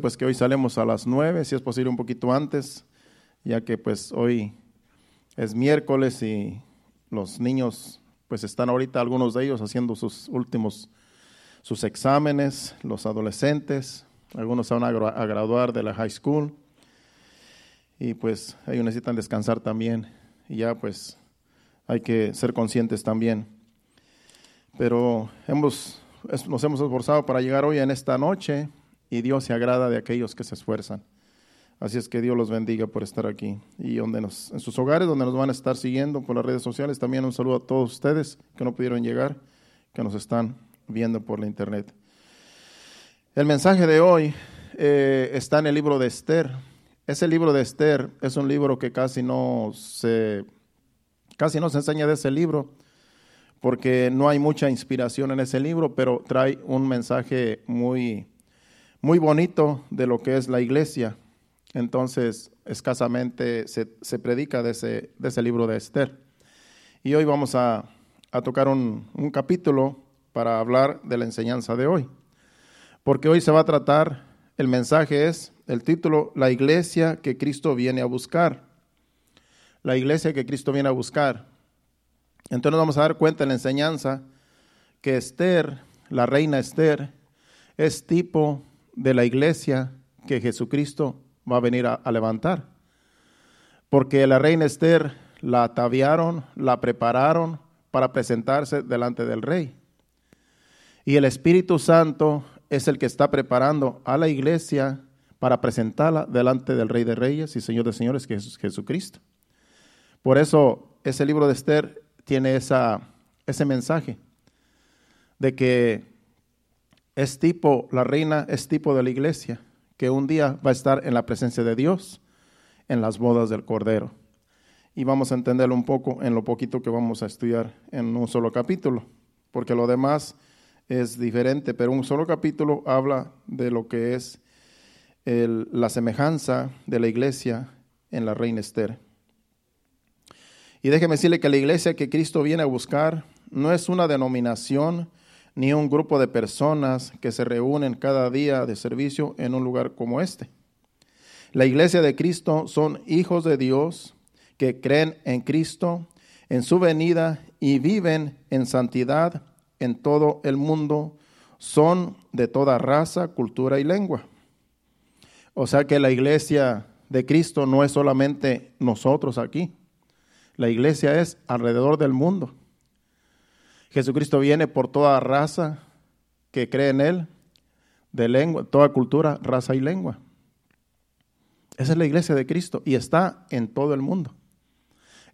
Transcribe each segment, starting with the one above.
pues que hoy salimos a las nueve, si es posible un poquito antes, ya que pues hoy es miércoles y los niños pues están ahorita algunos de ellos haciendo sus últimos sus exámenes, los adolescentes, algunos van a, graduar de la high school y pues ellos necesitan descansar también y ya pues hay que ser conscientes también. Pero hemos, nos hemos esforzado para llegar hoy en esta noche y Dios se agrada de aquellos que se esfuerzan. Así es que Dios los bendiga por estar aquí. Y donde nos, en sus hogares, donde nos van a estar siguiendo por las redes sociales, también un saludo a todos ustedes que no pudieron llegar, que nos están viendo por la internet. El mensaje de hoy eh, está en el libro de Esther. Ese libro de Esther es un libro que casi no se, casi no se enseña de ese libro, porque no hay mucha inspiración en ese libro, pero trae un mensaje muy muy bonito de lo que es la iglesia. Entonces, escasamente se, predica de ese, libro de Esther. Y hoy vamos a, tocar un, capítulo para hablar de la enseñanza de hoy. Porque hoy se va a tratar, el mensaje es, el título, La iglesia que Cristo viene a buscar. La iglesia que Cristo viene a buscar. Entonces vamos a dar cuenta en la enseñanza que Esther, la reina Esther, es tipo de la iglesia que Jesucristo va a venir a, levantar. Porque la reina Esther la ataviaron, la prepararon para presentarse delante del rey. Y el Espíritu Santo es el que está preparando a la iglesia para presentarla delante del Rey de Reyes y Señor de Señores, que es Jesucristo. Por eso ese libro de Esther tiene esa, ese mensaje de que es tipo, la reina es tipo de la iglesia, que un día va a estar en la presencia de Dios en las bodas del Cordero. Y vamos a entenderlo un poco en lo poquito que vamos a estudiar en un solo capítulo, porque lo demás es diferente, pero un solo capítulo habla de lo que es la semejanza de la iglesia en la reina Esther. Y déjeme decirle que la iglesia que Cristo viene a buscar no es una denominación, ni un grupo de personas que se reúnen cada día de servicio en un lugar como este. La iglesia de Cristo son hijos de Dios que creen en Cristo, en su venida y viven en santidad en todo el mundo. Son de toda raza, cultura y lengua. O sea que la iglesia de Cristo no es solamente nosotros aquí. La iglesia es alrededor del mundo. Jesucristo viene por toda raza que cree en Él, de lengua, toda cultura, raza y lengua. Esa es la iglesia de Cristo y está en todo el mundo.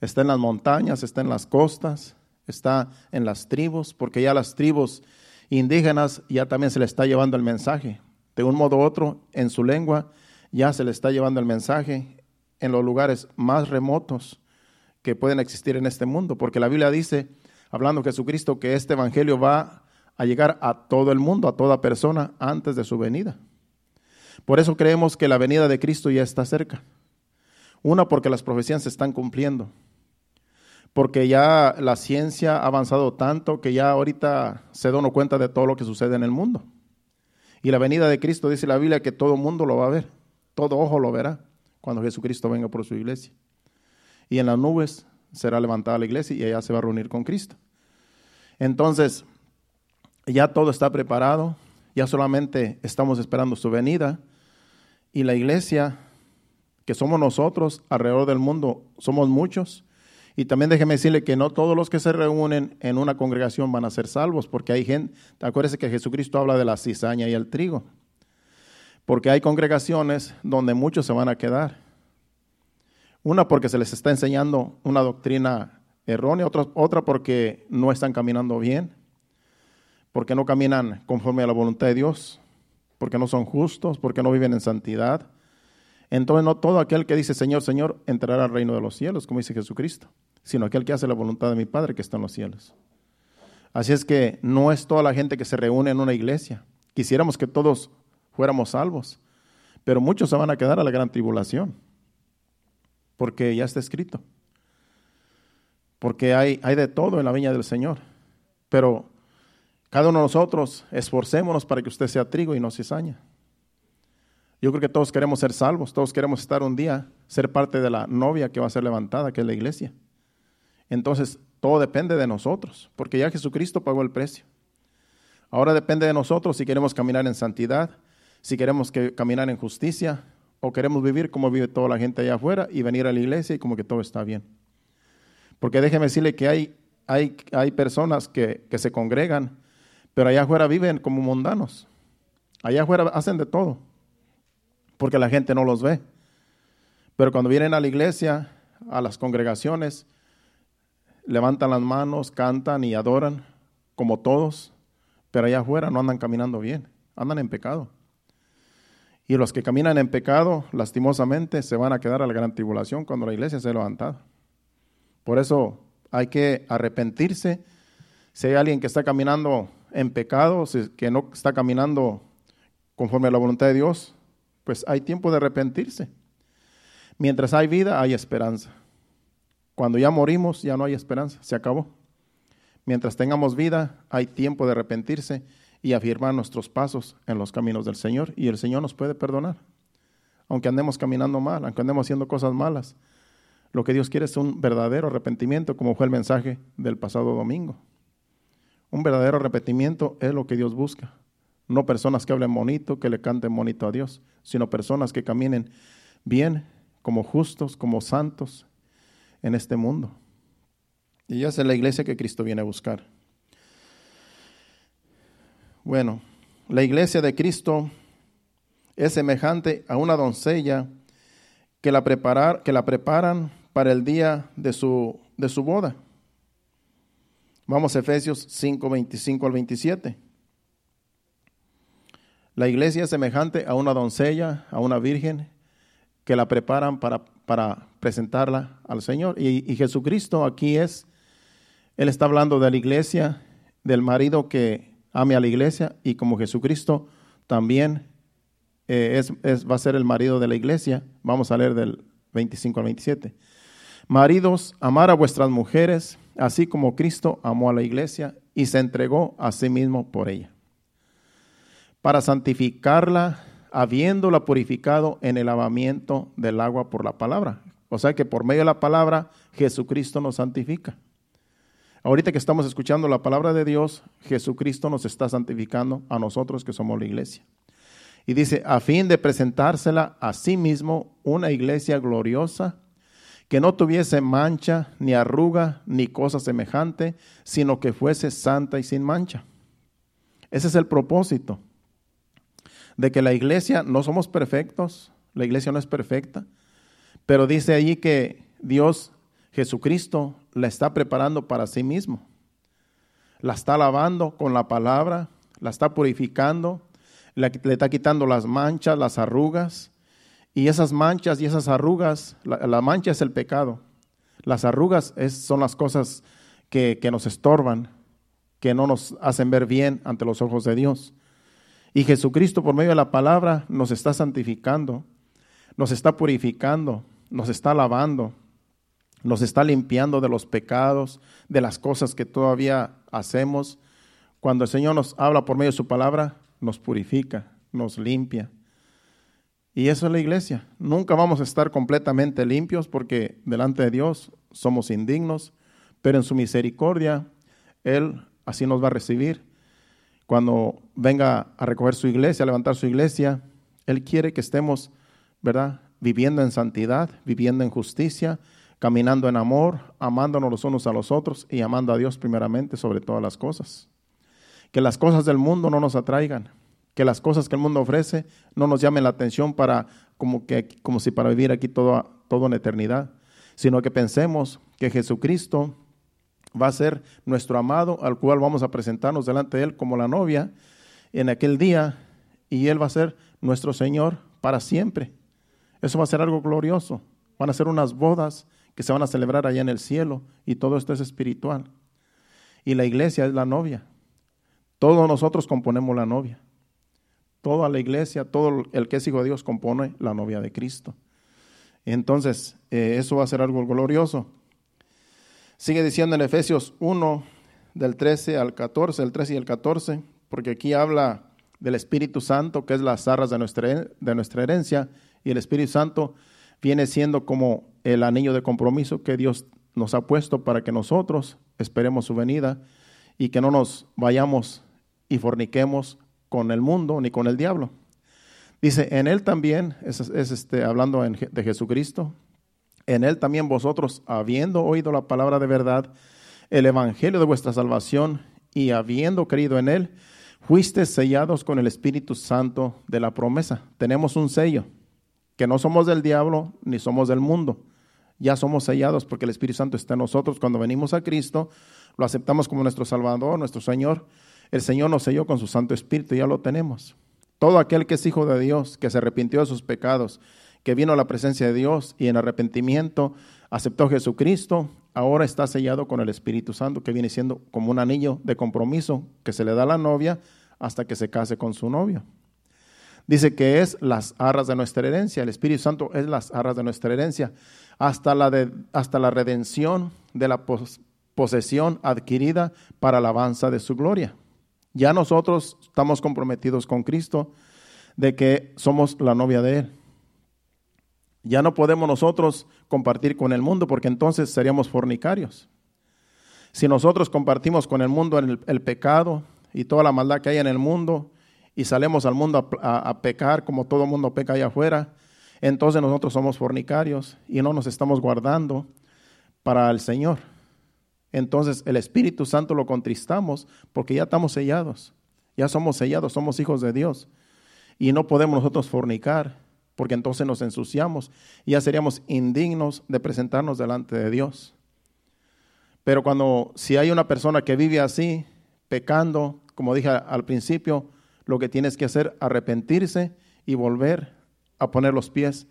Está en las montañas, está en las costas, está en las tribus, porque ya las tribus indígenas ya también se le está llevando el mensaje. De un modo u otro, en su lengua ya se le está llevando el mensaje en los lugares más remotos que pueden existir en este mundo, porque la Biblia dice hablando Jesucristo que este evangelio va a llegar a todo el mundo, a toda persona antes de su venida. Por eso creemos que la venida de Cristo ya está cerca. Una, porque las profecías se están cumpliendo. Porque ya la ciencia ha avanzado tanto que ya ahorita se da cuenta de todo lo que sucede en el mundo. Y la venida de Cristo dice la Biblia que todo mundo lo va a ver. Todo ojo lo verá cuando Jesucristo venga por su iglesia. Y en las nubes será levantada la iglesia y ella se va a reunir con Cristo. Entonces, ya todo está preparado, ya solamente estamos esperando su venida y la iglesia, que somos nosotros alrededor del mundo, somos muchos. Y también déjeme decirle que no todos los que se reúnen en una congregación van a ser salvos, porque hay gente, acuérdese que Jesucristo habla de la cizaña y el trigo, porque hay congregaciones donde muchos se van a quedar una porque se les está enseñando una doctrina errónea, otra, otra porque no están caminando bien, porque no caminan conforme a la voluntad de Dios, porque no son justos, porque no viven en santidad. Entonces no todo aquel que dice Señor, Señor, entrará al reino de los cielos, como dice Jesucristo, sino aquel que hace la voluntad de mi Padre que está en los cielos. Así es que no es toda la gente que se reúne en una iglesia. Quisiéramos que todos fuéramos salvos, pero muchos se van a quedar a la gran tribulación porque ya está escrito. Porque hay, hay de todo en la viña del Señor. Pero cada uno de nosotros esforcémonos para que usted sea trigo y no cizaña. Yo creo que todos queremos ser salvos, todos queremos estar un día, ser parte de la novia que va a ser levantada, que es la iglesia. Entonces, todo depende de nosotros, porque ya Jesucristo pagó el precio. Ahora depende de nosotros si queremos caminar en santidad, si queremos que, caminar en justicia o queremos vivir como vive toda la gente allá afuera y venir a la iglesia y como que todo está bien. Porque déjeme decirle que hay, hay, hay personas que, que se congregan, pero allá afuera viven como mundanos. Allá afuera hacen de todo, porque la gente no los ve. Pero cuando vienen a la iglesia, a las congregaciones, levantan las manos, cantan y adoran, como todos, pero allá afuera no andan caminando bien, andan en pecado. Y los que caminan en pecado, lastimosamente, se van a quedar a la gran tribulación cuando la iglesia se levantada. Por eso hay que arrepentirse. Si hay alguien que está caminando en pecado, que no está caminando conforme a la voluntad de Dios, pues hay tiempo de arrepentirse. Mientras hay vida, hay esperanza. Cuando ya morimos, ya no hay esperanza, se acabó. Mientras tengamos vida, hay tiempo de arrepentirse y afirmar nuestros pasos en los caminos del Señor y el Señor nos puede perdonar. Aunque andemos caminando mal, aunque andemos haciendo cosas malas, lo que Dios quiere es un verdadero arrepentimiento, como fue el mensaje del pasado domingo. Un verdadero arrepentimiento es lo que Dios busca. No personas que hablen bonito, que le canten bonito a Dios, sino personas que caminen bien, como justos, como santos en este mundo. Y esa es la iglesia que Cristo viene a buscar. Bueno, la iglesia de Cristo es semejante a una doncella que la, preparar, que la preparan para el día de su, de su boda. Vamos a Efesios 5, 25 al 27. La iglesia es semejante a una doncella, a una virgen, que la preparan para, para presentarla al Señor. Y, y, Jesucristo aquí es, Él está hablando de la iglesia, del marido que ame a la iglesia y como Jesucristo también eh, es, va a ser el marido de la iglesia. Vamos a leer del 25 al 27. Maridos, amar a vuestras mujeres, así como Cristo amó a la iglesia y se entregó a sí mismo por ella, para santificarla, habiéndola purificado en el lavamiento del agua por la palabra. O sea que por medio de la palabra Jesucristo nos santifica. Ahorita que estamos escuchando la palabra de Dios, Jesucristo nos está santificando a nosotros que somos la iglesia. Y dice, a fin de presentársela a sí mismo una iglesia gloriosa, que no tuviese mancha, ni arruga, ni cosa semejante, sino que fuese santa y sin mancha. Ese es el propósito, de que la iglesia no somos perfectos, la iglesia no es perfecta, pero dice allí que Dios, Jesucristo, la está preparando para sí mismo. La está lavando con la palabra, la está purificando, le, está quitando las manchas, las arrugas. Y esas manchas y esas arrugas, la, mancha es el pecado. Las arrugas son las cosas que, que nos estorban, que no nos hacen ver bien ante los ojos de Dios. Y Jesucristo por medio de la palabra nos está santificando, nos está purificando, nos está lavando, nos está limpiando de los pecados, de las cosas que todavía hacemos. Cuando el Señor nos habla por medio de su palabra, nos purifica, nos limpia. Y eso es la iglesia. Nunca vamos a estar completamente limpios porque delante de Dios somos indignos, pero en su misericordia Él así nos va a recibir. Cuando venga a recoger su iglesia, a levantar su iglesia, Él quiere que estemos, ¿verdad? Viviendo en santidad, viviendo en justicia, caminando en amor, amándonos los unos a los otros y amando a Dios primeramente sobre todas las cosas. Que las cosas del mundo no nos atraigan, que las cosas que el mundo ofrece no nos llamen la atención para como, que, como si para vivir aquí todo, todo en eternidad, sino que pensemos que Jesucristo va a ser nuestro amado al cual vamos a presentarnos delante de Él como la novia en aquel día y Él va a ser nuestro Señor para siempre. Eso va a ser algo glorioso. Van a ser unas bodas que se van a celebrar allá en el cielo y todo esto es espiritual. Y la iglesia es la novia. Todos nosotros componemos la novia. Toda la iglesia, todo el que es hijo de Dios compone la novia de Cristo. Entonces, eh, eso va a ser algo glorioso. Sigue diciendo en Efesios 1, del 13 al 14, el 13 y el 14, porque aquí habla del Espíritu Santo, que es las arras de nuestra, de nuestra herencia, y el Espíritu Santo viene siendo como el anillo de compromiso que Dios nos ha puesto para que nosotros esperemos su venida y que no nos vayamos y forniquemos con el mundo ni con el diablo. Dice, en él también, es, este, hablando de Jesucristo, en él también vosotros, habiendo oído la palabra de verdad, el evangelio de vuestra salvación, y habiendo creído en él, fuisteis sellados con el Espíritu Santo de la promesa. Tenemos un sello, que no somos del diablo ni somos del mundo. Ya somos sellados porque el Espíritu Santo está en nosotros. Cuando venimos a Cristo, lo aceptamos como nuestro Salvador, nuestro Señor. El Señor nos selló con su Santo Espíritu, ya lo tenemos. Todo aquel que es hijo de Dios, que se arrepintió de sus pecados, que vino a la presencia de Dios y en arrepentimiento aceptó a Jesucristo, ahora está sellado con el Espíritu Santo, que viene siendo como un anillo de compromiso que se le da a la novia hasta que se case con su novio. Dice que es las arras de nuestra herencia, el Espíritu Santo es las arras de nuestra herencia, hasta la, de, hasta la redención de la posesión adquirida para la alabanza de su gloria. Ya nosotros estamos comprometidos con Cristo de que somos la novia de Él. Ya no podemos nosotros compartir con el mundo porque entonces seríamos fornicarios. Si nosotros compartimos con el mundo el, pecado y toda la maldad que hay en el mundo y salemos al mundo a, pecar como todo mundo peca allá afuera, entonces nosotros somos fornicarios y no nos estamos guardando para el Señor. Entonces el Espíritu Santo lo contristamos porque ya estamos sellados, ya somos sellados, somos hijos de Dios y no podemos nosotros fornicar porque entonces nos ensuciamos y ya seríamos indignos de presentarnos delante de Dios. Pero cuando si hay una persona que vive así, pecando, como dije al principio, lo que tienes que hacer arrepentirse y volver a poner los pies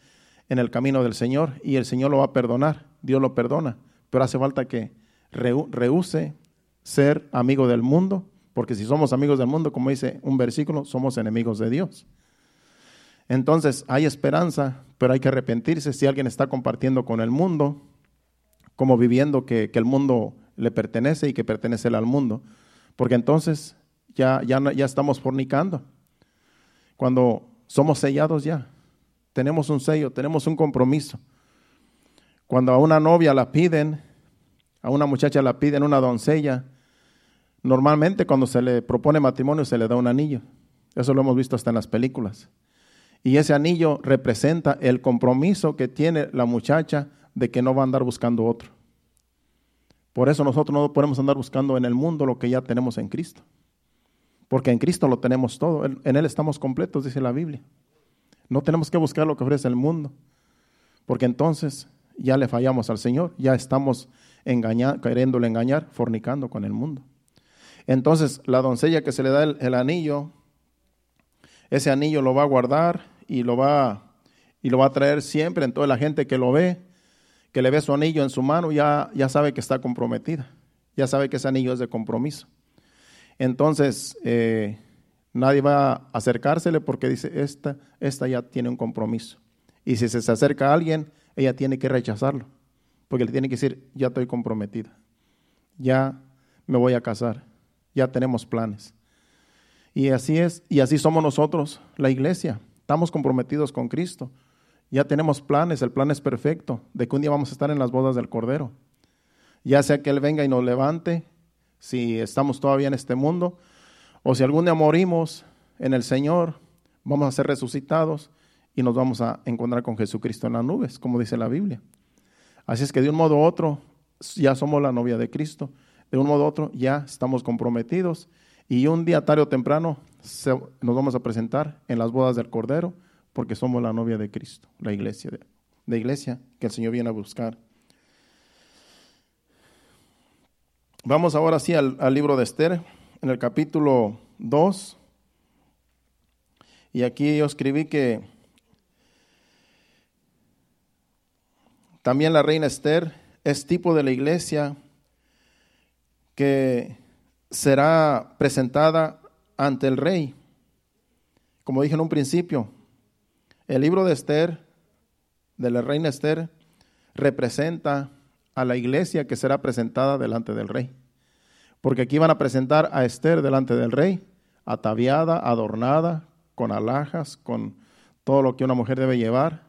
en el camino del Señor y el Señor lo va a perdonar, Dios lo perdona, pero hace falta que rehúse ser amigo del mundo, porque si somos amigos del mundo, como dice un versículo, somos enemigos de Dios. Entonces hay esperanza, pero hay que arrepentirse si alguien está compartiendo con el mundo, como viviendo que, el mundo le pertenece y que pertenece al mundo, porque entonces ya, ya, estamos fornicando. Cuando somos sellados ya, tenemos un sello, tenemos un compromiso. Cuando a una novia la piden, a una muchacha la piden, una doncella, normalmente cuando se le propone matrimonio se le da un anillo. Eso lo hemos visto hasta en las películas. Y ese anillo representa el compromiso que tiene la muchacha de que no va a andar buscando otro. Por eso nosotros no podemos andar buscando en el mundo lo que ya tenemos en Cristo. Porque en Cristo lo tenemos todo. En Él estamos completos, dice la Biblia. No tenemos que buscar lo que ofrece el mundo. Porque entonces ya le fallamos al Señor. Ya estamos engañando, queriéndole engañar, fornicando con el mundo. Entonces la doncella que se le da el anillo ese anillo lo va a guardar y lo va, y lo va a traer siempre. Entonces la gente que lo ve, que le ve su anillo en su mano, ya, ya sabe que está comprometida. Ya sabe que ese anillo es de compromiso. Entonces, eh, nadie va a acercársele porque dice, esta, esta ya tiene un compromiso. Y si se acerca a alguien, ella tiene que rechazarlo. Porque le tiene que decir, ya estoy comprometida. Ya me voy a casar. Ya tenemos planes. Y así es, y así somos nosotros, la iglesia. Estamos comprometidos con Cristo. Ya tenemos planes, el plan es perfecto, de que un día vamos a estar en las bodas del Cordero. Ya sea que Él venga y nos levante, si estamos todavía en este mundo, o si algún día morimos en el Señor, vamos a ser resucitados y nos vamos a encontrar con Jesucristo en las nubes, como dice la Biblia. Así es que de un modo u otro ya somos la novia de Cristo, de un modo u otro ya estamos comprometidos y un día tarde o temprano nos vamos a presentar en las bodas del Cordero porque somos la novia de Cristo, la iglesia, de, iglesia que el Señor viene a buscar. Vamos ahora sí al, libro de Esther, en el capítulo 2. Y aquí yo escribí que también la reina Esther es tipo de la iglesia que será presentada ante el rey. Como dije en un principio, el libro de Esther, de la reina Esther, representa a la iglesia que será presentada delante del rey. Porque aquí van a presentar a Esther delante del rey, ataviada, adornada, con alhajas, con todo lo que una mujer debe llevar,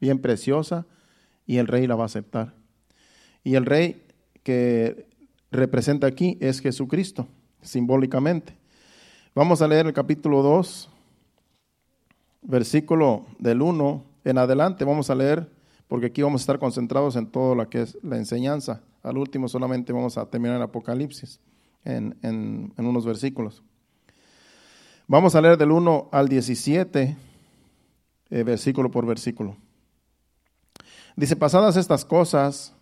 bien preciosa, y el rey la va a aceptar. Y el rey que representa aquí es Jesucristo, simbólicamente. Vamos a leer el capítulo 2, versículo del 1 en adelante. Vamos a leer, porque aquí vamos a estar concentrados en todo lo que es la enseñanza. Al último solamente vamos a terminar el Apocalipsis en, unos versículos. Vamos a leer del 1 al 17, eh, versículo por versículo. Dice, pasadas estas cosas,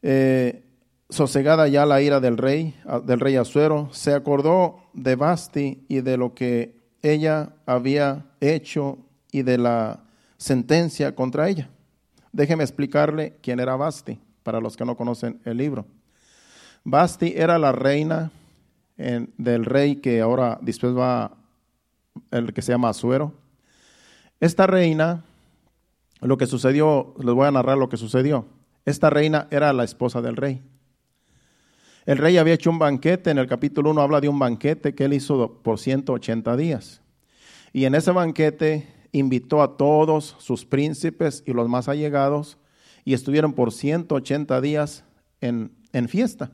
eh, sosegada ya la ira del rey, del rey Azuero, se acordó de Basti y de lo que ella había hecho y de la sentencia contra ella. Déjeme explicarle quién era Basti, para los que no conocen el libro. Basti era la reina del rey que ahora después va, el que se llama Azuero. Esta reina, lo que sucedió, les voy a narrar lo que sucedió. Esta reina era la esposa del rey. El rey había hecho un banquete, en el capítulo 1 habla de un banquete que él hizo por 180 días. Y en ese banquete invitó a todos sus príncipes y los más allegados y estuvieron por 180 días en, en fiesta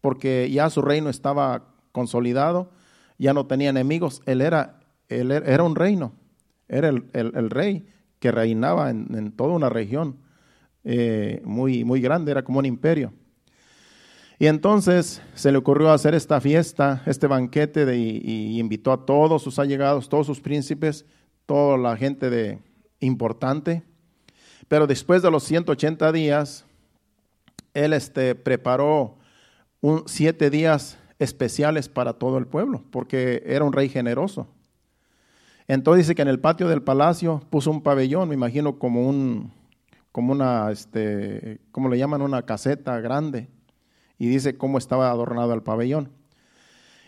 porque ya su reino estaba consolidado, ya no tenía enemigos, él era, él era un reino, era el, rey que reinaba en, toda una región eh, muy, muy grande, era como un imperio. Y entonces se le ocurrió hacer esta fiesta, este banquete, y, invitó a todos sus allegados, todos sus príncipes, toda la gente de, importante. Pero después de los 180 días, él este, preparó un, siete días especiales para todo el pueblo, porque era un rey generoso. Entonces dice que en el patio del palacio puso un pabellón, me imagino como un, como una, este, ¿cómo le llaman? Una caseta grande. Y dice cómo estaba adornado el pabellón.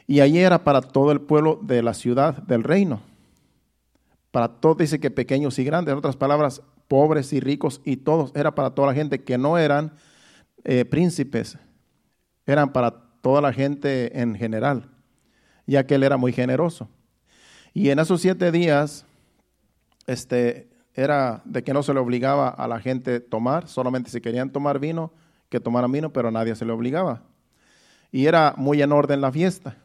Y allí era para todo el pueblo de la ciudad, del reino. Para todos, dice que pequeños y grandes, en otras palabras, pobres y ricos y todos. Era para toda la gente que no eran eh, príncipes, eran para toda la gente en general, ya que él era muy generoso. Y en esos siete días, este, era de que no se le obligaba a la gente tomar, solamente si querían tomar vino, que tomaran vino, pero nadie se le obligaba. Y era muy en orden la fiesta.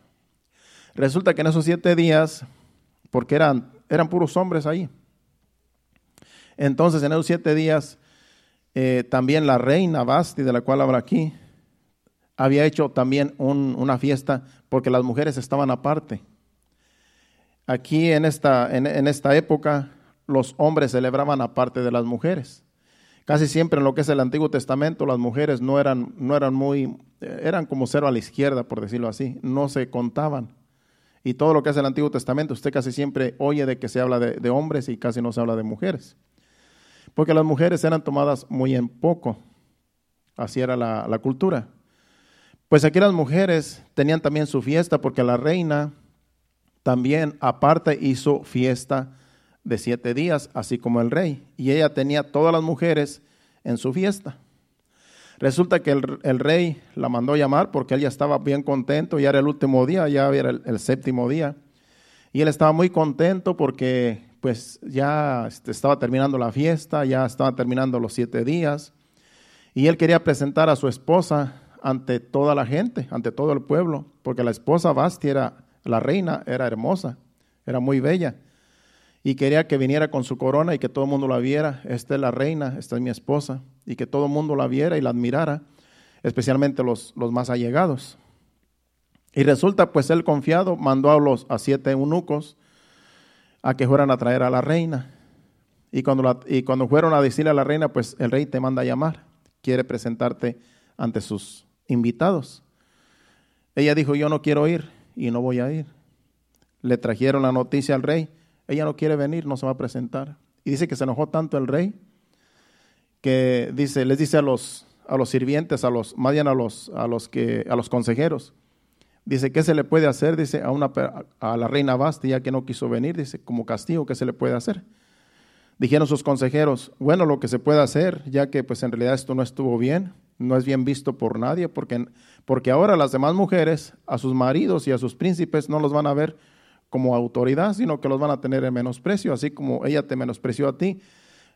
Resulta que en esos siete días, porque eran, eran puros hombres ahí, entonces en esos siete días, eh, también la reina Basti, de la cual habla aquí, había hecho también una fiesta porque las mujeres estaban aparte. Aquí en esta, en, esta época los hombres celebraban aparte de las mujeres. Casi siempre en lo que es el Antiguo Testamento las mujeres no eran, no eran muy, eran como cero a la izquierda, por decirlo así, no se contaban. Y todo lo que es el Antiguo Testamento, usted casi siempre oye de que se habla de, hombres y casi no se habla de mujeres. Porque las mujeres eran tomadas muy en poco. Así era la cultura. Pues aquí las mujeres tenían también su fiesta porque la reina también aparte hizo fiesta de siete días, así como el rey. Y ella tenía todas las mujeres en su fiesta. Resulta que el, rey la mandó llamar porque él ya estaba bien contento, ya era el último día, ya era el, séptimo día. Y él estaba muy contento porque pues ya este, estaba terminando la fiesta, ya estaba terminando los siete días. Y él quería presentar a su esposa ante toda la gente, ante todo el pueblo, porque la esposa Basti era, la reina, era hermosa, era muy bella, y quería que viniera con su corona y que todo el mundo la viera, esta es la reina, esta es mi esposa, y que todo el mundo la viera y la admirara, especialmente los, los más allegados. Y resulta, pues él confiado mandó a los a siete eunucos a que fueran a traer a la reina. Y cuando, y cuando fueron a decirle a la reina, pues el rey te manda a llamar, quiere presentarte ante sus invitados. Ella dijo, yo no quiero ir y no voy a ir. Le trajeron la noticia al rey, ella no quiere venir, no se va a presentar. Y dice que se enojó tanto el rey que dice, les dice a los, a los sirvientes, a los, más bien a los, a los que, a los consejeros, dice, ¿qué se le puede hacer? Dice, a una a la reina Basti, ya que no quiso venir, dice, como castigo, ¿qué se le puede hacer? Dijeron sus consejeros, bueno, lo que se puede hacer, ya que pues en realidad esto no estuvo bien, no es bien visto por nadie, porque, porque ahora las demás mujeres, a sus maridos y a sus príncipes, no los van a ver como autoridad, sino que los van a tener en menosprecio, así como ella te menospreció a ti.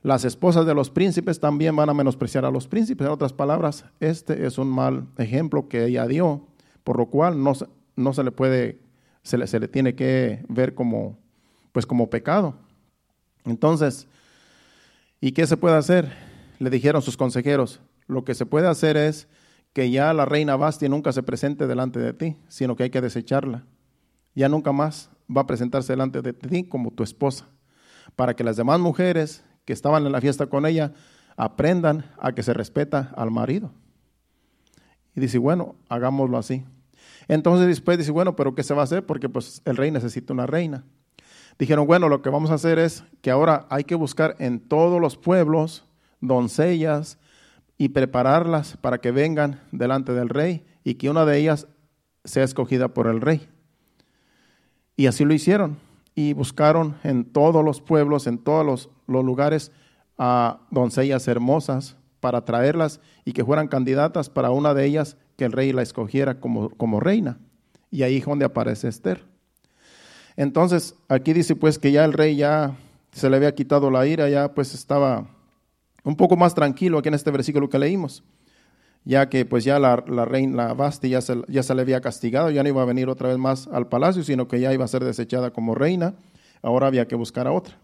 Las esposas de los príncipes también van a menospreciar a los príncipes. En otras palabras, este es un mal ejemplo que ella dio, por lo cual no, no se le puede, se le, se le tiene que ver como, pues como pecado. Entonces, ¿y qué se puede hacer? Le dijeron sus consejeros, lo que se puede hacer es que ya la reina Basti nunca se presente delante de ti, sino que hay que desecharla. Ya nunca más va a presentarse delante de ti como tu esposa, para que las demás mujeres que estaban en la fiesta con ella aprendan a que se respeta al marido. Y dice, bueno, hagámoslo así. Entonces después dice, bueno, pero ¿qué se va a hacer? Porque pues el rey necesita una reina. Dijeron, bueno, lo que vamos a hacer es que ahora hay que buscar en todos los pueblos doncellas y prepararlas para que vengan delante del rey y que una de ellas sea escogida por el rey. Y así lo hicieron. Y buscaron en todos los pueblos, en todos los, lugares, a doncellas hermosas para traerlas y que fueran candidatas para una de ellas que el rey la escogiera como, como reina. Y ahí es donde aparece Esther. Entonces, aquí dice pues que ya el rey ya se le había quitado la ira, ya pues estaba un poco más tranquilo aquí en este versículo que leímos ya que pues ya la, reina Basti ya se, ya se le había castigado, ya no iba a venir otra vez más al palacio, sino que ya iba a ser desechada como reina, ahora había que buscar a otra.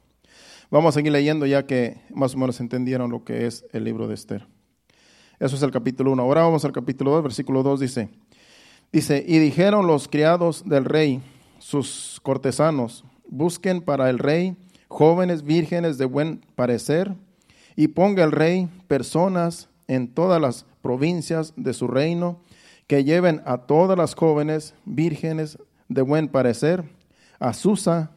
Vamos a seguir leyendo ya que más o menos entendieron lo que es el libro de Esther. Eso es el capítulo 1. Ahora vamos al capítulo 2, versículo 2 dice, dice, y dijeron los criados del rey, sus cortesanos, busquen para el rey jóvenes vírgenes de buen parecer, y ponga el rey personas en todas las provincias de su reino, que lleven a todas las jóvenes vírgenes de buen parecer a Susa,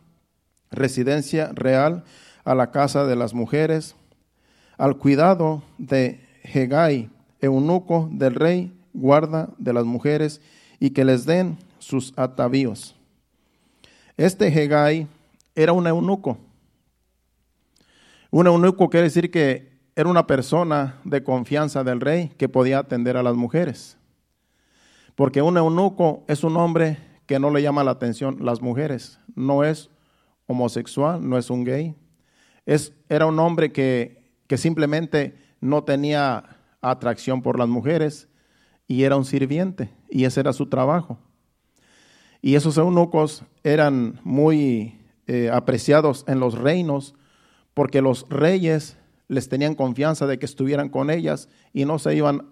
residencia real, a la casa de las mujeres, al cuidado de Hegai, eunuco del rey, guarda de las mujeres, y que les den sus atavíos. Este Hegai era un eunuco. Un eunuco quiere decir que era una persona de confianza del rey que podía atender a las mujeres. Porque un eunuco es un hombre que no le llama la atención las mujeres. No es homosexual, no es un gay. Es, era un hombre que, que simplemente no tenía atracción por las mujeres y era un sirviente y ese era su trabajo. Y esos eunucos eran muy eh, apreciados en los reinos porque los reyes les tenían confianza de que estuvieran con ellas y no se iban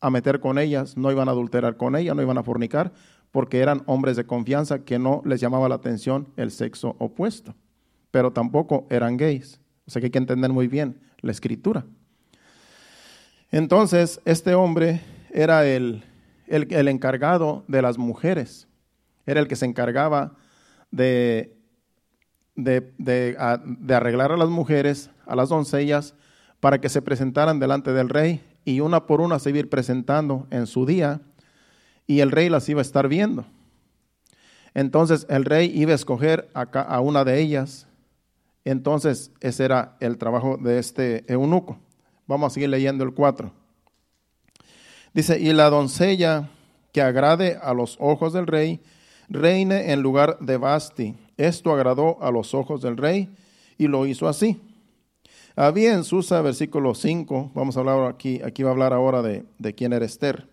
a meter con ellas, no iban a adulterar con ellas, no iban a fornicar, porque eran hombres de confianza que no les llamaba la atención el sexo opuesto, pero tampoco eran gays. O sea que hay que entender muy bien la escritura. Entonces, este hombre era el, el, encargado de las mujeres, era el que se encargaba de, de, de arreglar a las mujeres a las doncellas para que se presentaran delante del rey y una por una se iba ir presentando en su día y el rey las iba a estar viendo. Entonces el rey iba a escoger a una de ellas. Entonces ese era el trabajo de este eunuco. Vamos a seguir leyendo el 4. Dice, y la doncella que agrade a los ojos del rey, reine en lugar de Basti. Esto agradó a los ojos del rey y lo hizo así. Había en Susa, versículo 5, vamos a hablar aquí, aquí va a hablar ahora de, de quién era Esther.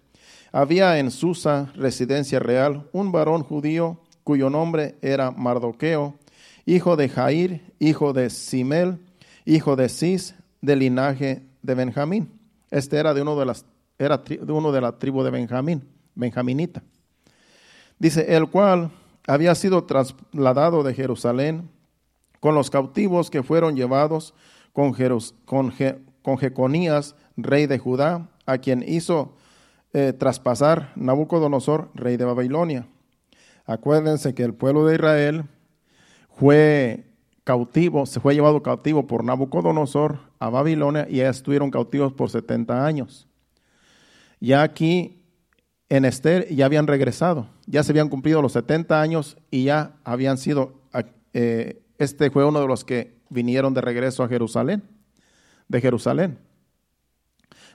Había en Susa, residencia real, un varón judío cuyo nombre era Mardoqueo, hijo de Jair, hijo de Simel, hijo de Cis, del linaje de Benjamín. Este era de uno de las era de uno de la tribu de Benjamín, benjaminita. Dice, el cual había sido trasladado de Jerusalén con los cautivos que fueron llevados con, con, Jeconías, rey de Judá, a quien hizo eh, traspasar Nabucodonosor, rey de Babilonia. Acuérdense que el pueblo de Israel fue cautivo, se fue llevado cautivo por Nabucodonosor a Babilonia y ya estuvieron cautivos por 70 años. Ya aquí en Esther ya habían regresado, ya se habían cumplido los 70 años y ya habían sido, eh, este fue uno de los que vinieron de regreso a Jerusalén, de Jerusalén.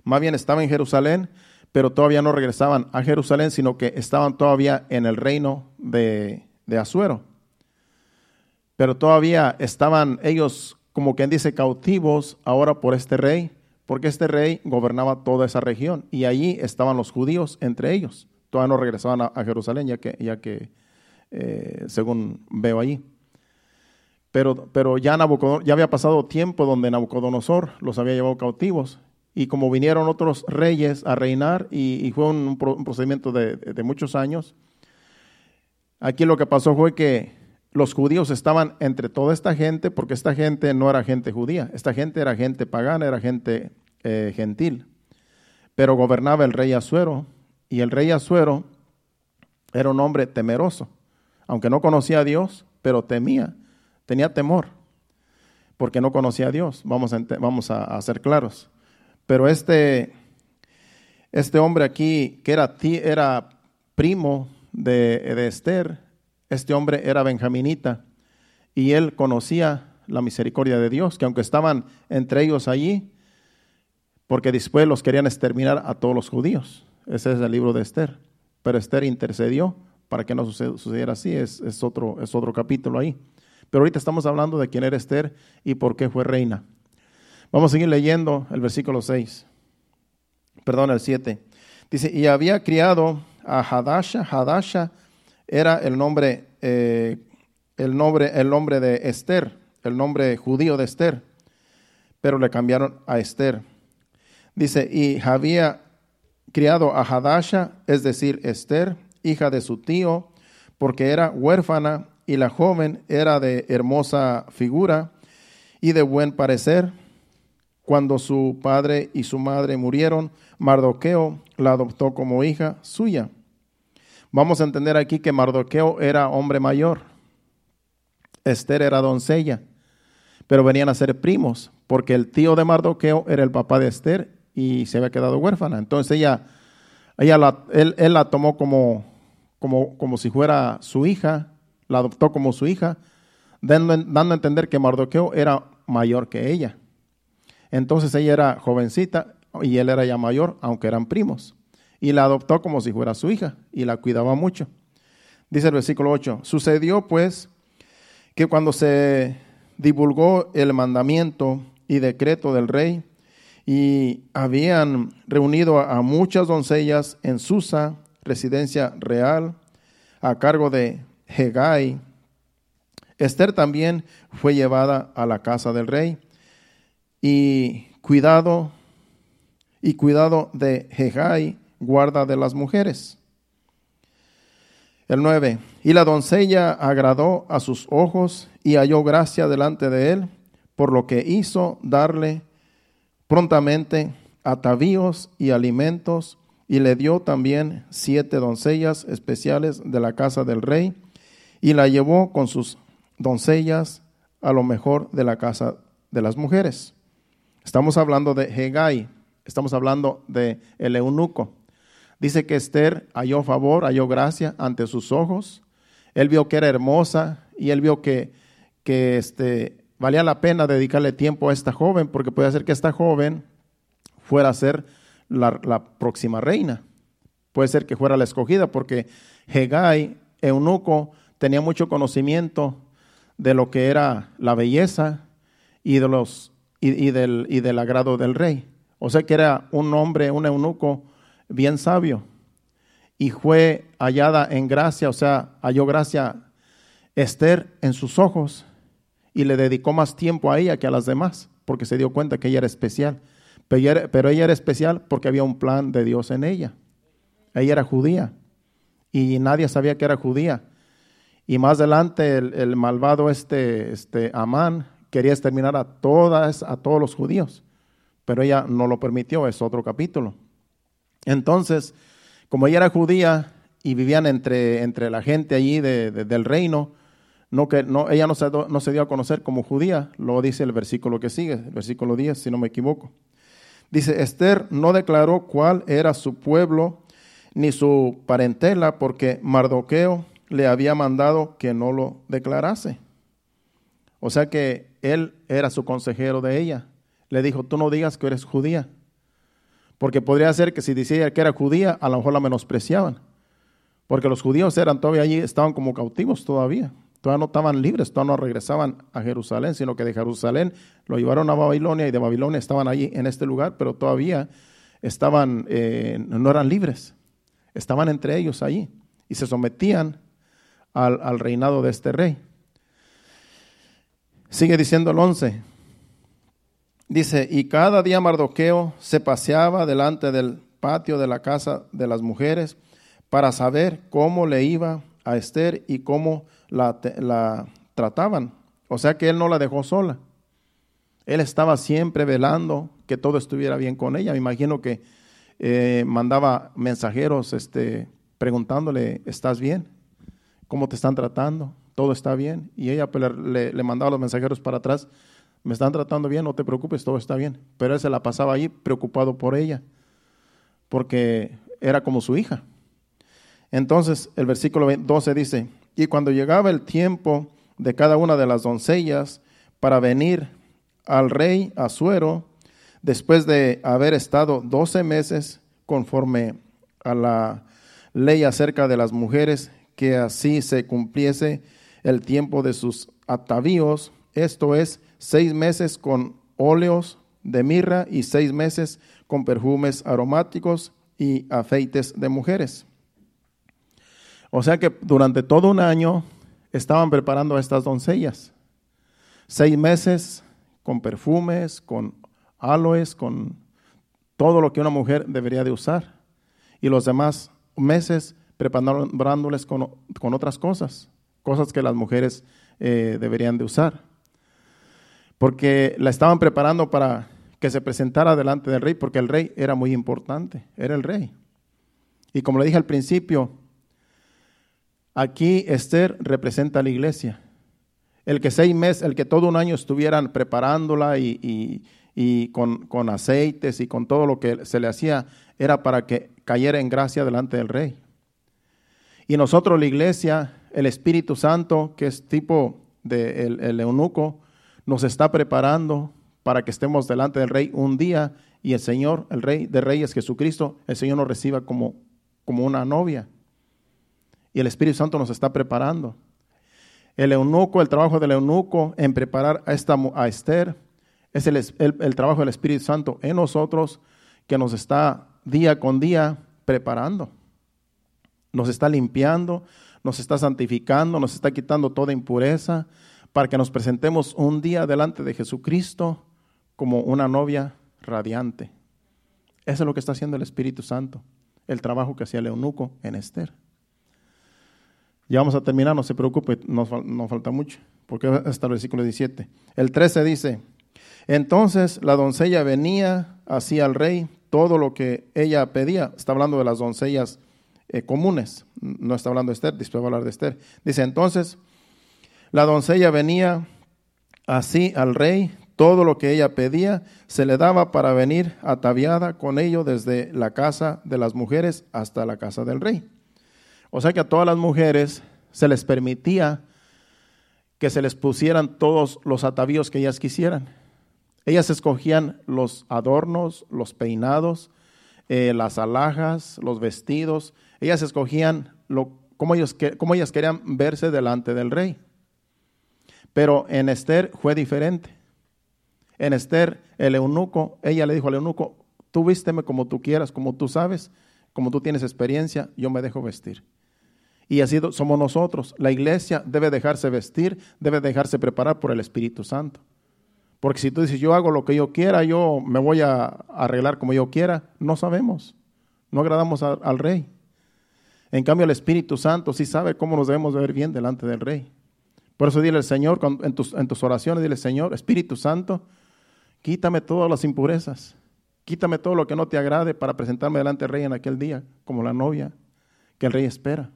más bien estaban en Jerusalén, pero todavía no regresaban a Jerusalén, sino que estaban todavía en el reino de, de Asuero. Pero todavía estaban ellos, como quien dice, cautivos ahora por este rey, porque este rey gobernaba toda esa región y allí estaban los judíos entre ellos. Todavía no regresaban a, Jerusalén, ya que, ya que eh, según veo allí. Pero, pero ya, ya había pasado tiempo donde Nabucodonosor los había llevado cautivos. Y como vinieron otros reyes a reinar y, fue un, procedimiento de, muchos años, aquí lo que pasó fue que los judíos estaban entre toda esta gente, porque esta gente no era gente judía, esta gente era gente pagana, era gente eh, gentil, pero gobernaba el rey Asuero, y el rey Asuero era un hombre temeroso, aunque no conocía a Dios, pero temía, tenía temor, porque no conocía a Dios, vamos a, ser claros. Pero este, este hombre aquí, que era, era primo de, de Esther, este hombre era benjaminita y él conocía la misericordia de Dios, que aunque estaban entre ellos allí, porque después los querían exterminar a todos los judíos. Ese es el libro de Esther. Pero Esther intercedió para que no sucediera así, es, es, otro, es otro capítulo ahí. Pero ahorita estamos hablando de quién era Esther y por qué fue reina. Vamos a seguir leyendo el versículo 6. Perdón, el 7. Dice, y había criado a Hadasha. Hadasha era el nombre, eh, el nombre, el nombre de Esther, el nombre judío de Esther, pero le cambiaron a Esther. Dice, y había criado a Hadasha, es decir, Esther, hija de su tío, porque era huérfana y la joven era de hermosa figura y de buen parecer cuando su padre y su madre murieron, Mardoqueo la adoptó como hija suya. Vamos a entender aquí que Mardoqueo era hombre mayor, Esther era doncella, pero venían a ser primos, porque el tío de Mardoqueo era el papá de Esther y se había quedado huérfana. Entonces ella, ella la, él, la tomó como, como, como si fuera su hija, la adoptó como su hija, dando, dando a entender que Mardoqueo era mayor que ella. Entonces ella era jovencita y él era ya mayor, aunque eran primos. Y la adoptó como si fuera su hija y la cuidaba mucho. Dice el versículo 8, sucedió pues que cuando se divulgó el mandamiento y decreto del rey, y habían reunido a, muchas doncellas en Susa, residencia real, a cargo de Hegai. Esther también fue llevada a la casa del rey y cuidado y cuidado de Jejai, guarda de las mujeres. El 9. Y la doncella agradó a sus ojos y halló gracia delante de él, por lo que hizo darle prontamente atavíos y alimentos, y le dio también siete doncellas especiales de la casa del rey, y la llevó con sus doncellas a lo mejor de la casa de las mujeres. Estamos hablando de Hegai, estamos hablando de el eunuco. Dice que Esther halló favor, halló gracia ante sus ojos. Él vio que era hermosa y él vio que, que este, valía la pena dedicarle tiempo a esta joven porque puede ser que esta joven fuera a ser la, la próxima reina. Puede ser que fuera la escogida porque Hegai, eunuco, tenía mucho conocimiento de lo que era la belleza y de los y, del, y del agrado del rey. O sea que era un hombre, un eunuco bien sabio. Y fue hallada en gracia, o sea, halló gracia Esther en sus ojos y le dedicó más tiempo a ella que a las demás, porque se dio cuenta que ella era especial. Ella era, pero ella era especial porque había un plan de Dios en ella. Ella era judía y nadie sabía que era judía. Y más adelante el, el malvado este, este Amán quería exterminar a todas, a todos los judíos, pero ella no lo permitió, es otro capítulo. Entonces, como ella era judía y vivían entre, entre la gente allí del reino, no que, no, ella no se, no se dio a conocer como judía, lo dice el versículo que sigue, el versículo 10, si no me equivoco. Dice, Esther no declaró cuál era su pueblo ni su parentela, porque Mardoqueo le había mandado que no lo declarase. O sea que él era su consejero de ella. Le dijo, tú no digas que eres judía, Porque podría ser que si decía que era judía, a lo mejor la menospreciaban. Porque los judíos eran todavía allí, estaban como cautivos todavía. Todavía no estaban libres, todavía no regresaban a Jerusalén, sino que de Jerusalén lo llevaron a Babilonia y de Babilonia estaban allí en este lugar, pero todavía estaban, eh, no eran libres. Estaban entre ellos allí y se sometían al, al reinado de este rey. Sigue diciendo el 11. Dice, y cada día Mardoqueo se paseaba delante del patio de la casa de las mujeres para saber cómo le iba a Esther y cómo la, la trataban. O sea que él no la dejó sola. Él estaba siempre velando que todo estuviera bien con ella. Me imagino que eh, mandaba mensajeros este, preguntándole, ¿estás bien? ¿Cómo te están tratando? ¿Todo está bien? Y ella pues, le, mandaba los mensajeros para atrás me están tratando bien, no te preocupes, todo está bien. Pero él se la pasaba ahí preocupado por ella, porque era como su hija. Entonces el versículo 12 dice, y cuando llegaba el tiempo de cada una de las doncellas para venir al rey Asuero, después de haber estado doce meses conforme a la ley acerca de las mujeres, que así se cumpliese el tiempo de sus atavíos, esto es, seis meses con óleos de mirra y seis meses con perfumes aromáticos y afeites de mujeres. O sea que durante todo un año estaban preparando a estas doncellas. Seis meses con perfumes, con aloes, con todo lo que una mujer debería de usar. Y los demás meses preparándoles con, otras cosas, cosas que las mujeres eh, deberían de usar porque la estaban preparando para que se presentara delante del rey, porque el rey era muy importante, era el rey. Y como le dije al principio, aquí Esther representa a la iglesia. El que seis meses, el que todo un año estuvieran preparándola y, con aceites y con todo lo que se le hacía, era para que cayera en gracia delante del rey. Y nosotros, la iglesia, el Espíritu Santo, que es tipo de el eunuco, nos está preparando para que estemos delante del Rey un día y el Señor, el Rey de Reyes, Jesucristo, el Señor nos reciba como, como una novia. Y el Espíritu Santo nos está preparando. El eunuco, el trabajo del eunuco en preparar a, esta, a Esther, es el, el trabajo del Espíritu Santo en nosotros que nos está día con día preparando. Nos está limpiando, nos está santificando, nos está quitando toda impureza, para que nos presentemos un día delante de Jesucristo como una novia radiante. Eso es lo que está haciendo el Espíritu Santo, el trabajo que hacía el eunuco en Esther. Ya vamos a terminar, no se preocupe, nos, falta mucho, porque hasta el versículo 17. El 13 dice, entonces la doncella venía, hacía al rey todo lo que ella pedía. Está hablando de las doncellas eh, comunes, no está hablando de Esther, después va a hablar de Esther. Dice, entonces la doncella venía así al rey, todo lo que ella pedía se le daba para venir ataviada con ello desde la casa de las mujeres hasta la casa del rey. O sea que a todas las mujeres se les permitía que se les pusieran todos los atavíos que ellas quisieran. Ellas escogían los adornos, los peinados, eh, las alhajas, los vestidos. Ellas escogían lo, cómo, ellos, cómo ellas querían verse delante del rey. Pero en Esther fue diferente. En Esther, el eunuco, ella le dijo al eunuco, tú vísteme como tú quieras, como tú sabes, como tú tienes experiencia, yo me dejo vestir. Y así somos nosotros. La iglesia debe dejarse vestir, debe dejarse preparar por el Espíritu Santo. Porque si tú dices, yo hago lo que yo quiera, yo me voy a arreglar como yo quiera, no sabemos. No agradamos al rey. En cambio, el Espíritu Santo sí sabe cómo nos debemos ver bien delante del rey. Por eso dile al Señor, en tus, en tus oraciones, dile, Señor, Espíritu Santo, quítame todas las impurezas, quítame todo lo que no te agrade para presentarme delante del rey en aquel día, como la novia que el rey espera.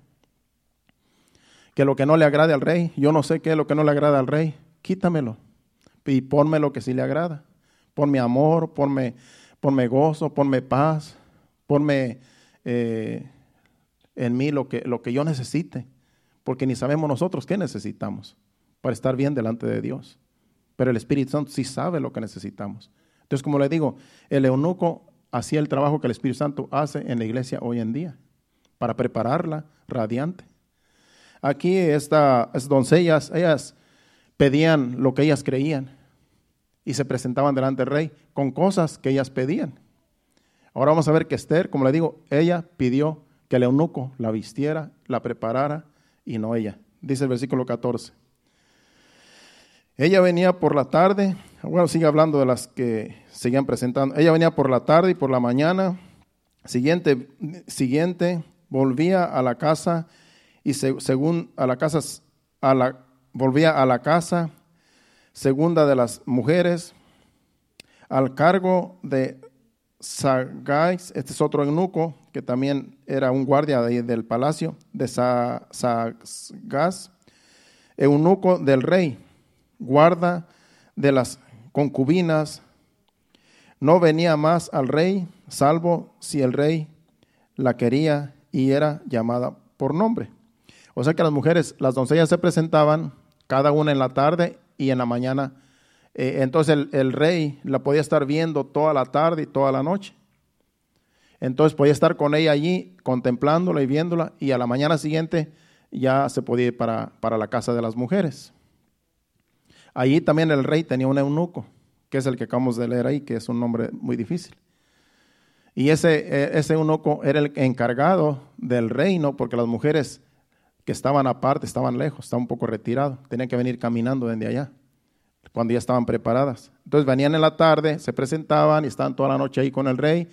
Que lo que no le agrade al rey, yo no sé qué es lo que no le agrada al rey, quítamelo y ponme lo que sí le agrada. Ponme amor, ponme, ponme gozo, ponme paz, ponme eh, en mí lo que, lo que yo necesite porque ni sabemos nosotros qué necesitamos para estar bien delante de Dios. Pero el Espíritu Santo sí sabe lo que necesitamos. Entonces, como le digo, el eunuco hacía el trabajo que el Espíritu Santo hace en la iglesia hoy en día, para prepararla radiante. Aquí estas doncellas, ellas pedían lo que ellas creían y se presentaban delante del rey con cosas que ellas pedían. Ahora vamos a ver que Esther, como le digo, ella pidió que el eunuco la vistiera, la preparara y no ella. Dice el versículo 14. Ella venía por la tarde, bueno, sigue hablando de las que seguían presentando. Ella venía por la tarde y por la mañana. Siguiente, siguiente volvía a la casa y según a la casa, a la, volvía a la casa segunda de las mujeres al cargo de Sagais, este es otro eunuco que también era un guardia del palacio de Sagas, eunuco del rey, guarda de las concubinas, no venía más al rey, salvo si el rey la quería y era llamada por nombre. O sea que las mujeres, las doncellas se presentaban cada una en la tarde y en la mañana eh, entonces el, rey la podía estar viendo toda la tarde y toda la noche. Entonces podía estar con ella allí, contemplándola y viéndola, y a la mañana siguiente ya se podía ir para, para la casa de las mujeres. Allí también el rey tenía un eunuco, que es el que acabamos de leer ahí, que es un nombre muy difícil. Y ese, eh, ese eunuco era el encargado del reino, porque las mujeres que estaban aparte, estaban lejos, estaban un poco retirados, tenían que venir caminando desde allá cuando ya estaban preparadas. Entonces venían en la tarde, se presentaban y estaban toda la noche ahí con el rey.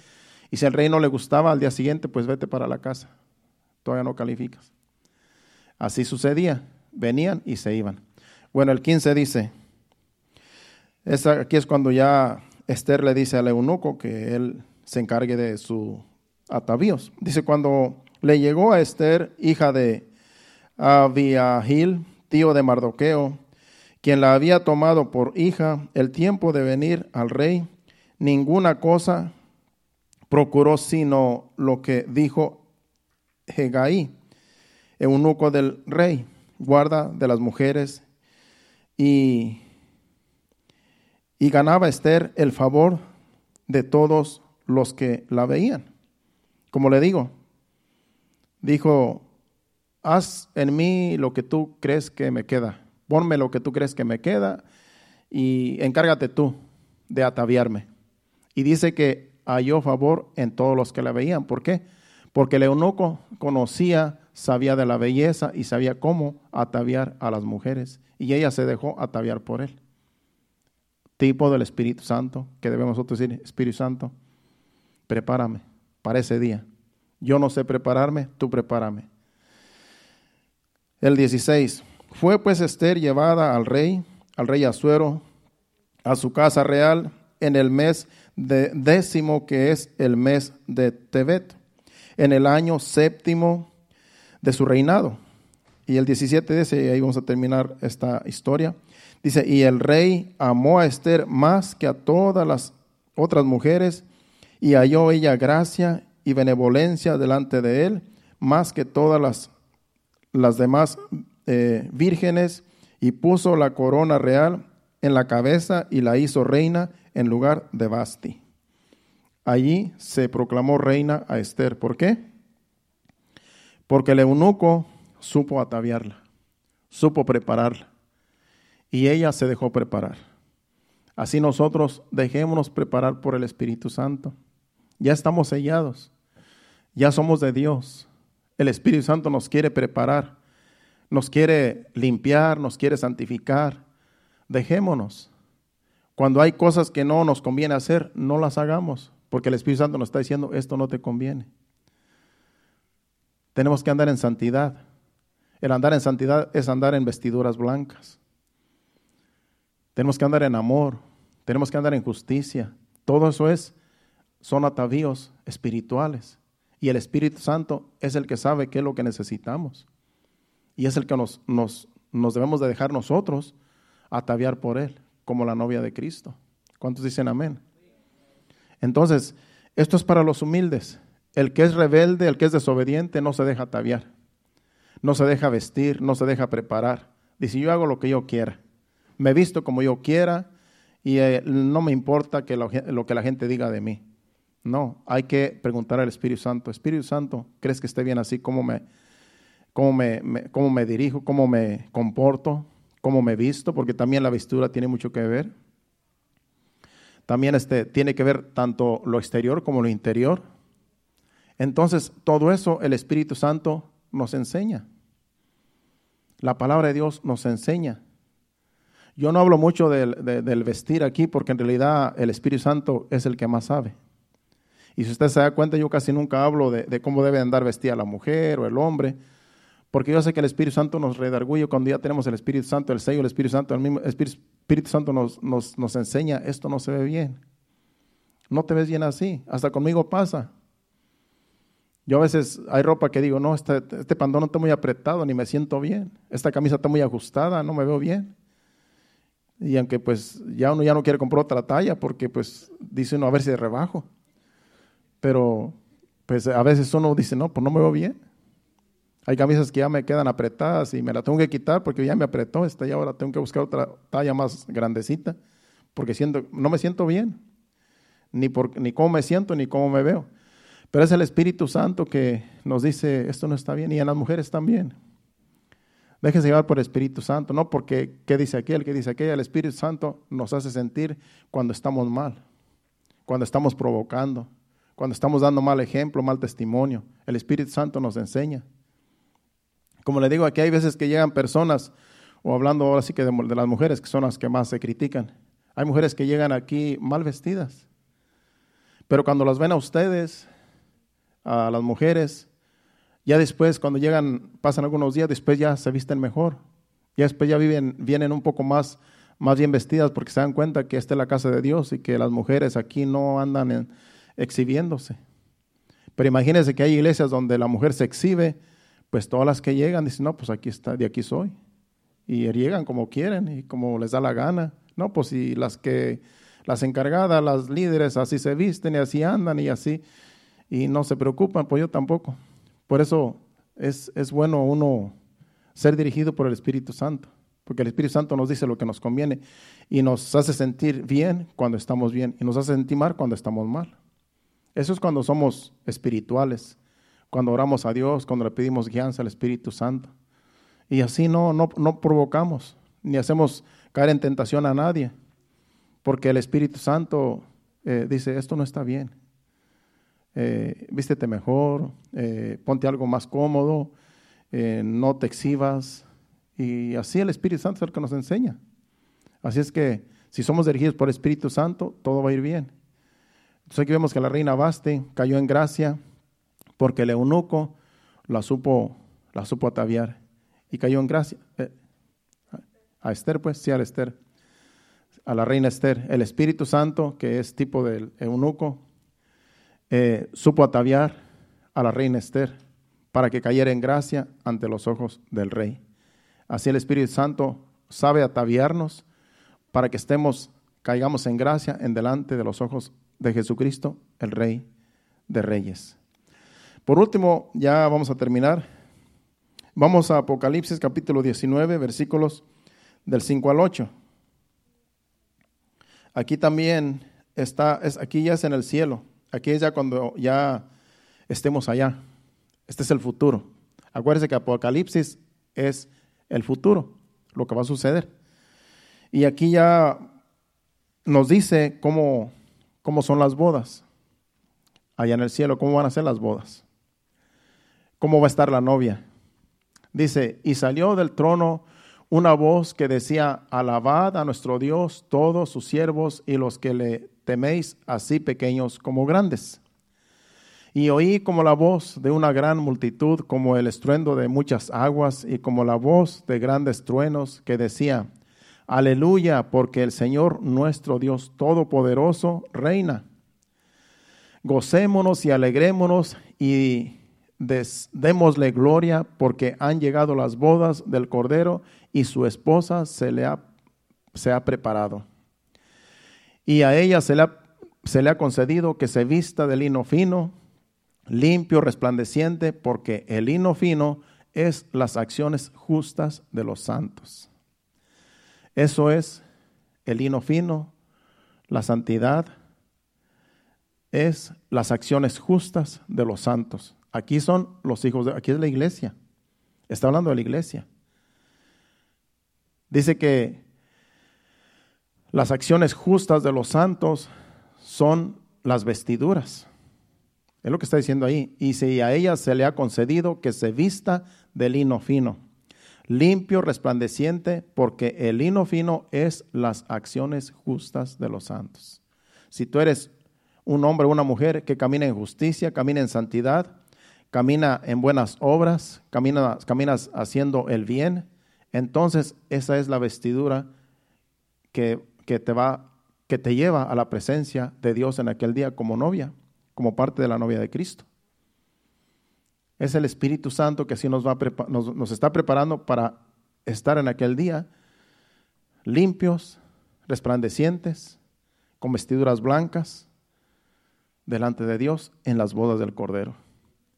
Y si el rey no le gustaba, al día siguiente, pues vete para la casa. Todavía no calificas. Así sucedía. Venían y se iban. Bueno, el 15 dice, aquí es cuando ya Esther le dice al eunuco que él se encargue de su atavíos. Dice, cuando le llegó a Esther, hija de Abiahil, tío de Mardoqueo, quien la había tomado por hija, el tiempo de venir al rey, ninguna cosa procuró sino lo que dijo Hegai, eunuco del rey, guarda de las mujeres, y, y ganaba Esther el favor de todos los que la veían. Como le digo, dijo, haz en mí lo que tú crees que me queda ponme lo que tú crees que me queda y encárgate tú de ataviarme. Y dice que halló favor en todos los que la veían. ¿Por qué? Porque el eunuco conocía, sabía de la belleza y sabía cómo ataviar a las mujeres. Y ella se dejó ataviar por él. Tipo del Espíritu Santo, que debemos nosotros decir, Espíritu Santo, prepárame para ese día. Yo no sé prepararme, tú prepárame. El 16. Fue pues Esther llevada al rey, al rey Asuero, a su casa real en el mes de décimo, que es el mes de Tebet, en el año séptimo de su reinado. Y el 17 ese, y ahí vamos a terminar esta historia. Dice, y el rey amó a Esther más que a todas las otras mujeres, y halló ella gracia y benevolencia delante de él, más que todas las, las demás eh, vírgenes y puso la corona real en la cabeza y la hizo reina en lugar de Basti. Allí se proclamó reina a Esther. ¿Por qué? Porque el eunuco supo ataviarla, supo prepararla y ella se dejó preparar. Así nosotros dejémonos preparar por el Espíritu Santo. Ya estamos sellados, ya somos de Dios. El Espíritu Santo nos quiere preparar nos quiere limpiar, nos quiere santificar. Dejémonos. Cuando hay cosas que no nos conviene hacer, no las hagamos, porque el Espíritu Santo nos está diciendo, esto no te conviene. Tenemos que andar en santidad. El andar en santidad es andar en vestiduras blancas. Tenemos que andar en amor, tenemos que andar en justicia. Todo eso es, son atavíos espirituales. Y el Espíritu Santo es el que sabe qué es lo que necesitamos y es el que nos, nos, nos debemos de dejar nosotros ataviar por Él, como la novia de Cristo. ¿Cuántos dicen amén? Entonces, esto es para los humildes. El que es rebelde, el que es desobediente, no se deja ataviar, no se deja vestir, no se deja preparar. Dice, yo hago lo que yo quiera, me visto como yo quiera y eh, no me importa que lo, que la gente diga de mí. No, hay que preguntar al Espíritu Santo, Espíritu Santo, ¿crees que esté bien así? ¿Cómo me, cómo me, cómo me dirijo? ¿Cómo me comporto? ¿Cómo me visto? Porque también la vestura tiene mucho que ver. También este, tiene que ver tanto lo exterior como lo interior. Entonces, todo eso el Espíritu Santo nos enseña. La palabra de Dios nos enseña. Yo no hablo mucho del, vestir aquí porque en realidad el Espíritu Santo es el que más sabe. Y si usted se da cuenta, yo casi nunca hablo de, cómo debe andar vestida la mujer o el hombre, porque yo sé que el Espíritu Santo nos redarguye cuando ya tenemos el Espíritu Santo, el sello del Espíritu Santo, el mismo Espíritu, Santo nos, nos, nos enseña, esto no se ve bien. No te ves bien así, hasta conmigo pasa. Yo a veces hay ropa que digo, no, este, este pandón no está muy apretado, ni me siento bien. Esta camisa está muy ajustada, no me veo bien. Y aunque pues ya uno ya no quiere comprar otra talla porque pues dice uno a ver si rebajo. Pero pues a veces uno dice, no, pues no me veo bien. Hay camisas que ya me quedan apretadas y me la tengo que quitar porque ya me apretó esta y ahora tengo que buscar otra talla más grandecita porque no me siento bien. Ni, por, ni cómo me siento ni cómo me veo. Pero es el Espíritu Santo que nos dice, esto no está bien, y en las mujeres también. Déjense llevar por Espíritu Santo, no porque qué dice aquel, qué dice aquella. El Espíritu Santo nos hace sentir cuando estamos mal, cuando estamos provocando, cuando estamos dando mal ejemplo, mal testimonio. El Espíritu Santo nos enseña. Como le digo, aquí hay veces que llegan personas, o hablando ahora sí que de, las mujeres, que son las que más se critican. Hay mujeres que llegan aquí mal vestidas, pero cuando las ven a ustedes, a las mujeres. Ya después, cuando llegan, pasan algunos días, después ya se visten mejor. Ya después ya viven, vienen un poco más, más bien vestidas porque se dan cuenta que esta es la casa de Dios y que las mujeres aquí no andan exhibiéndose. Pero imagínense que hay iglesias donde la mujer se exhibe, pues todas las que llegan dicen, no, pues aquí está, de aquí soy. Y llegan como quieren y como les da la gana. No, pues si las que, las encargadas, las líderes así se visten y así andan y así y no se preocupan, pues yo tampoco. Por eso es, es bueno uno ser dirigido por el Espíritu Santo, porque el Espíritu Santo nos dice lo que nos conviene y nos hace sentir bien cuando estamos bien y nos hace sentir mal cuando estamos mal. Eso es cuando somos espirituales, cuando oramos a Dios, cuando le pedimos guianza al Espíritu Santo. Y así no, no, no provocamos, ni hacemos caer en tentación a nadie, porque el Espíritu Santo eh, dice, esto no está bien, eh, vístete mejor, eh, ponte algo más cómodo, eh, no te exhibas. Y así el Espíritu Santo es el que nos enseña. Así es que si somos dirigidos por el Espíritu Santo, todo va a ir bien. Entonces aquí vemos que la reina Baste cayó en gracia porque el eunuco la supo, la supo ataviar y cayó en gracia. a Esther, pues, sí, a Esther, a la reina Esther. El Espíritu Santo, que es tipo del eunuco, eh, supo ataviar a la reina Esther para que cayera en gracia ante los ojos del rey. Así el Espíritu Santo sabe ataviarnos para que estemos, caigamos en gracia en delante de los ojos de Jesucristo, el Rey de Reyes. Por último, ya vamos a terminar. Vamos a Apocalipsis capítulo 19, versículos del 5 al 8. Aquí también está, es, aquí ya es en el cielo. Aquí es ya cuando ya estemos allá. Este es el futuro. Acuérdense que Apocalipsis es el futuro, lo que va a suceder. Y aquí ya nos dice cómo, cómo son las bodas allá en el cielo, cómo van a ser las bodas, cómo va a estar la novia. Dice, y salió del trono una voz que decía, alabad a nuestro Dios todos sus siervos y los que le teméis así pequeños como grandes. Y oí como la voz de una gran multitud, como el estruendo de muchas aguas y como la voz de grandes truenos que decía, Aleluya, porque el Señor nuestro Dios Todopoderoso reina. Gocémonos y alegrémonos y démosle gloria porque han llegado las bodas del Cordero y su esposa se le ha, se ha preparado y a ella se le, ha, se le ha concedido que se vista de lino fino, limpio, resplandeciente, porque el lino fino es las acciones justas de los santos. Eso es el lino fino, la santidad, es las acciones justas de los santos. Aquí son los hijos de, aquí es la iglesia. Está hablando de la iglesia. Dice que las acciones justas de los santos son las vestiduras. Es lo que está diciendo ahí. Y si a ella se le ha concedido que se vista de lino fino, limpio, resplandeciente, porque el lino fino es las acciones justas de los santos. Si tú eres un hombre o una mujer que camina en justicia, camina en santidad, camina en buenas obras, camina, caminas haciendo el bien, entonces esa es la vestidura que, que, te va, que te lleva a la presencia de Dios en aquel día como novia, como parte de la novia de Cristo. Es el Espíritu Santo que así nos, va nos, nos está preparando para estar en aquel día limpios, resplandecientes, con vestiduras blancas, delante de Dios en las bodas del Cordero.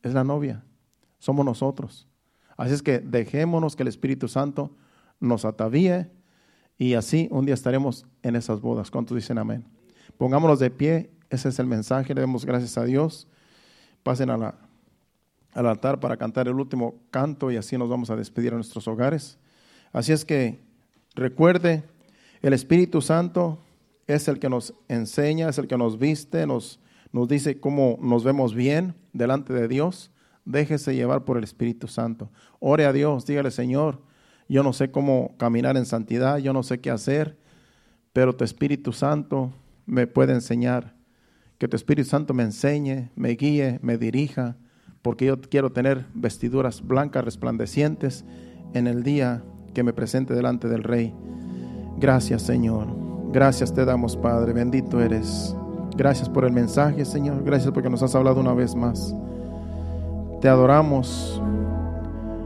Es la novia, somos nosotros. Así es que dejémonos que el Espíritu Santo nos atavíe y así un día estaremos en esas bodas. ¿Cuántos dicen amén? Pongámonos de pie, ese es el mensaje, le demos gracias a Dios. Pasen al altar para cantar el último canto y así nos vamos a despedir a nuestros hogares. Así es que recuerde, el Espíritu Santo es el que nos enseña, es el que nos viste, nos nos dice cómo nos vemos bien delante de Dios, déjese llevar por el Espíritu Santo. Ore a Dios, dígale, Señor, yo no sé cómo caminar en santidad, yo no sé qué hacer, pero tu Espíritu Santo me puede enseñar. Que tu Espíritu Santo me enseñe, me guíe, me dirija, porque yo quiero tener vestiduras blancas, resplandecientes en el día que me presente delante del Rey. Gracias, Señor. Gracias te damos, Padre. Bendito eres. Gracias por el mensaje, Señor. Gracias porque nos has hablado una vez más. Te adoramos.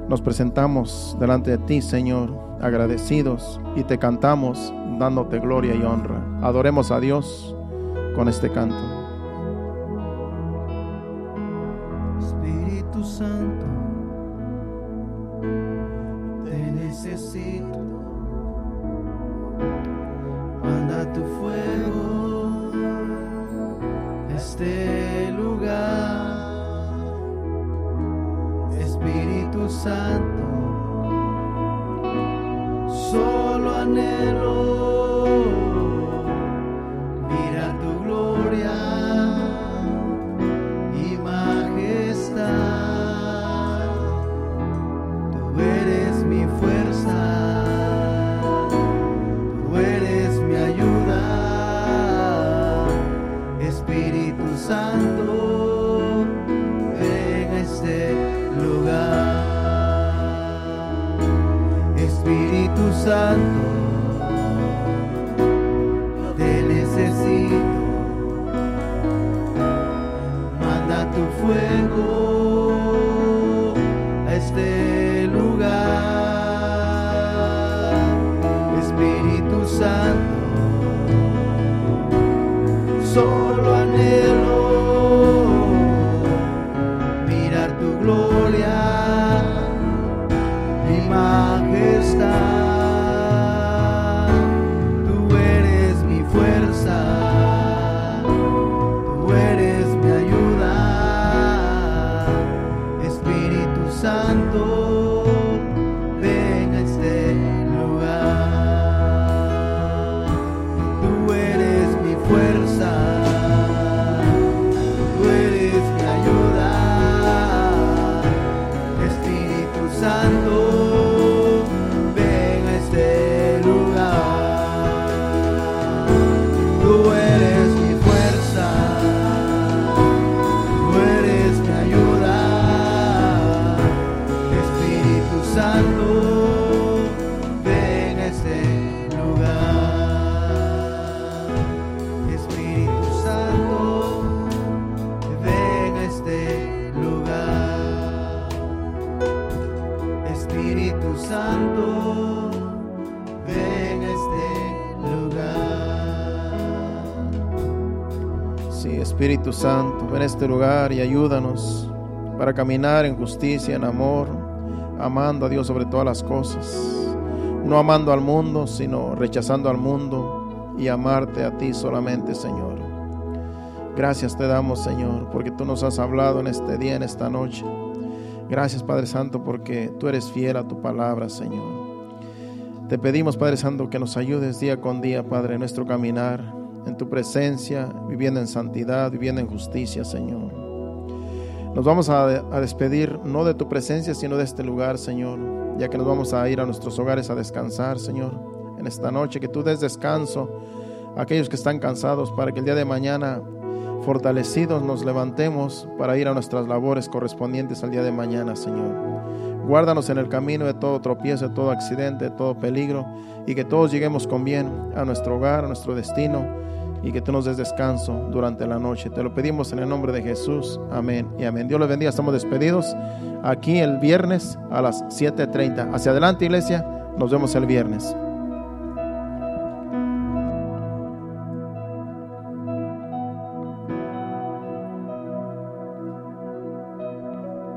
Nos presentamos delante de ti, Señor, agradecidos y te cantamos dándote gloria y honra. Adoremos a Dios con este canto. Espíritu Santo, te necesito. Manda tu fuego este lugar. Espíritu Santo, solo anhelo Espíritu Santo, ven a este lugar y ayúdanos para caminar en justicia, en amor, amando a Dios sobre todas las cosas. No amando al mundo, sino rechazando al mundo y amarte a ti solamente, Señor. Gracias te damos, Señor, porque tú nos has hablado en este día, en esta noche. Gracias, Padre Santo, porque tú eres fiel a tu palabra, Señor. Te pedimos, Padre Santo, que nos ayudes día con día, Padre, en nuestro caminar, en tu presencia, viviendo en santidad, viviendo en justicia, Señor. Nos vamos a, a, despedir no de tu presencia, sino de este lugar, Señor, ya que nos vamos a ir a nuestros hogares a descansar, Señor, en esta noche, que tú des descanso a aquellos que están cansados para que el día de mañana, fortalecidos, nos levantemos para ir a nuestras labores correspondientes al día de mañana, Señor. Guárdanos en el camino de todo tropiezo, de todo accidente, de todo peligro, y que todos lleguemos con bien a nuestro hogar, a nuestro destino, y que tú nos des descanso durante la noche. Te lo pedimos en el nombre de Jesús. Amén y amén. Dios les bendiga. Estamos despedidos aquí el viernes a las 7.30. Hacia adelante, iglesia. Nos vemos el viernes.